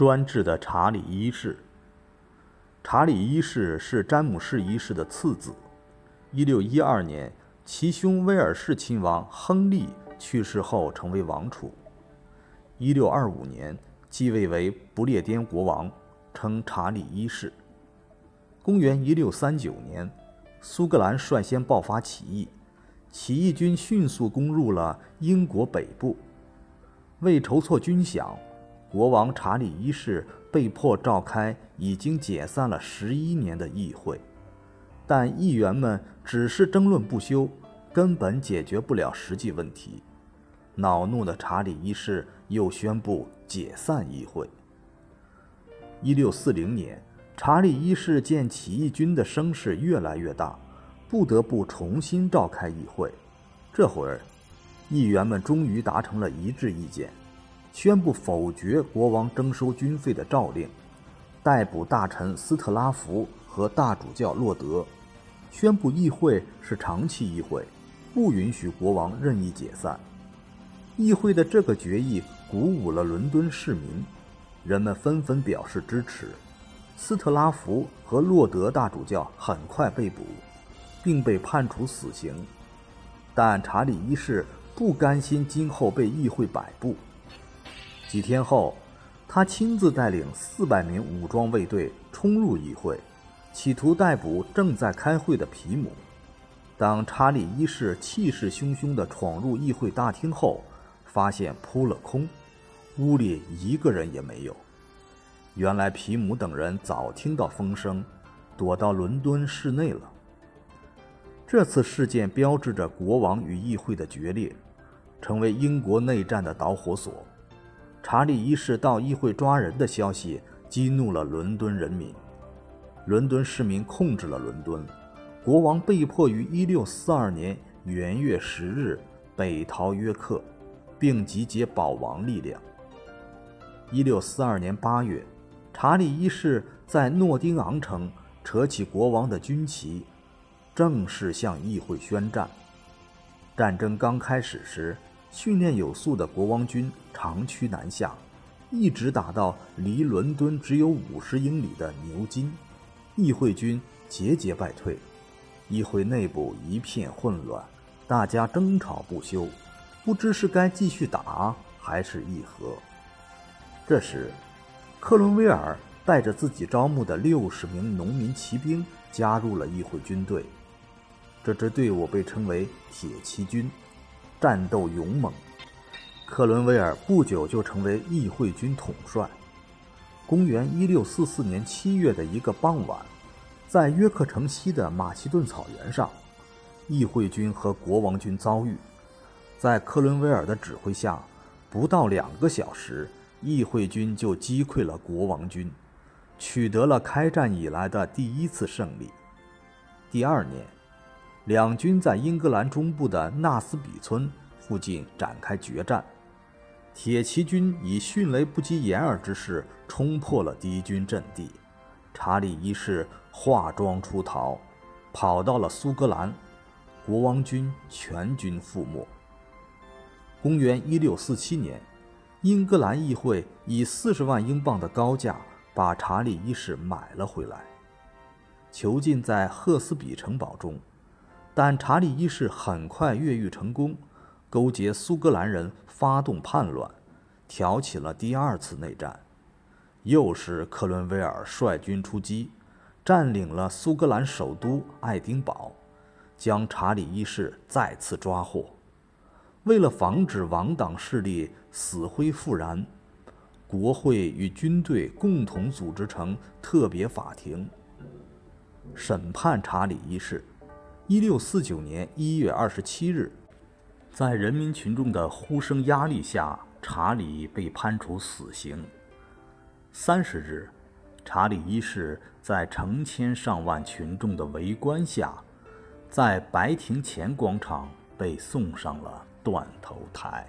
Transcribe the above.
专制的查理一世。查理一世是詹姆士一世的次子。1612年，其兄威尔士亲王亨利去世后成为王储。1625年，继位为不列颠国王，称查理一世。公元1639年，苏格兰率先爆发起义，起义军迅速攻入了英国北部。为筹措军饷，国王查理一世被迫召开已经解散了十一年的议会，但议员们只是争论不休，根本解决不了实际问题。恼怒的查理一世又宣布解散议会。一六四零年，查理一世见起义军的声势越来越大，不得不重新召开议会。这会儿。议员们终于达成了一致意见，宣布否决国王征收军费的诏令，逮捕大臣斯特拉福和大主教洛德，宣布议会是长期议会，不允许国王任意解散。议会的这个决议鼓舞了伦敦市民，人们纷纷表示支持。斯特拉福和洛德大主教很快被捕，并被判处死刑，但查理一世。不甘心今后被议会摆布，几天后，他亲自带领四百名武装卫队冲入议会，企图逮捕正在开会的皮姆。当查理一世气势汹汹地闯入议会大厅后，发现扑了空，屋里一个人也没有。原来皮姆等人早听到风声，躲到伦敦市内了。这次事件标志着国王与议会的决裂。成为英国内战的导火索。查理一世到议会抓人的消息激怒了伦敦人民，伦敦市民控制了伦敦，国王被迫于1642年元月十日北逃约克，并集结保王力量。1642年8月，查理一世在诺丁昂城扯起国王的军旗，正式向议会宣战。战争刚开始时。训练有素的国王军长驱南下，一直打到离伦敦只有五十英里的牛津，议会军节节败退，议会内部一片混乱，大家争吵不休，不知是该继续打还是议和。这时，克伦威尔带着自己招募的六十名农民骑兵加入了议会军队，这支队伍被称为铁骑军。战斗勇猛，克伦威尔不久就成为议会军统帅。公元一六四四年七月的一个傍晚，在约克城西的马其顿草原上，议会军和国王军遭遇。在克伦威尔的指挥下，不到两个小时，议会军就击溃了国王军，取得了开战以来的第一次胜利。第二年。两军在英格兰中部的纳斯比村附近展开决战，铁骑军以迅雷不及掩耳之势冲破了敌军阵地，查理一世化妆出逃，跑到了苏格兰，国王军全军覆没。公元一六四七年，英格兰议会以四十万英镑的高价把查理一世买了回来，囚禁在赫斯比城堡中。但查理一世很快越狱成功，勾结苏格兰人发动叛乱，挑起了第二次内战。又是克伦威尔率军出击，占领了苏格兰首都爱丁堡，将查理一世再次抓获。为了防止王党势力死灰复燃，国会与军队共同组织成特别法庭，审判查理一世。一六四九年一月二十七日，在人民群众的呼声压力下，查理被判处死刑。三十日，查理一世在成千上万群众的围观下，在白庭前广场被送上了断头台。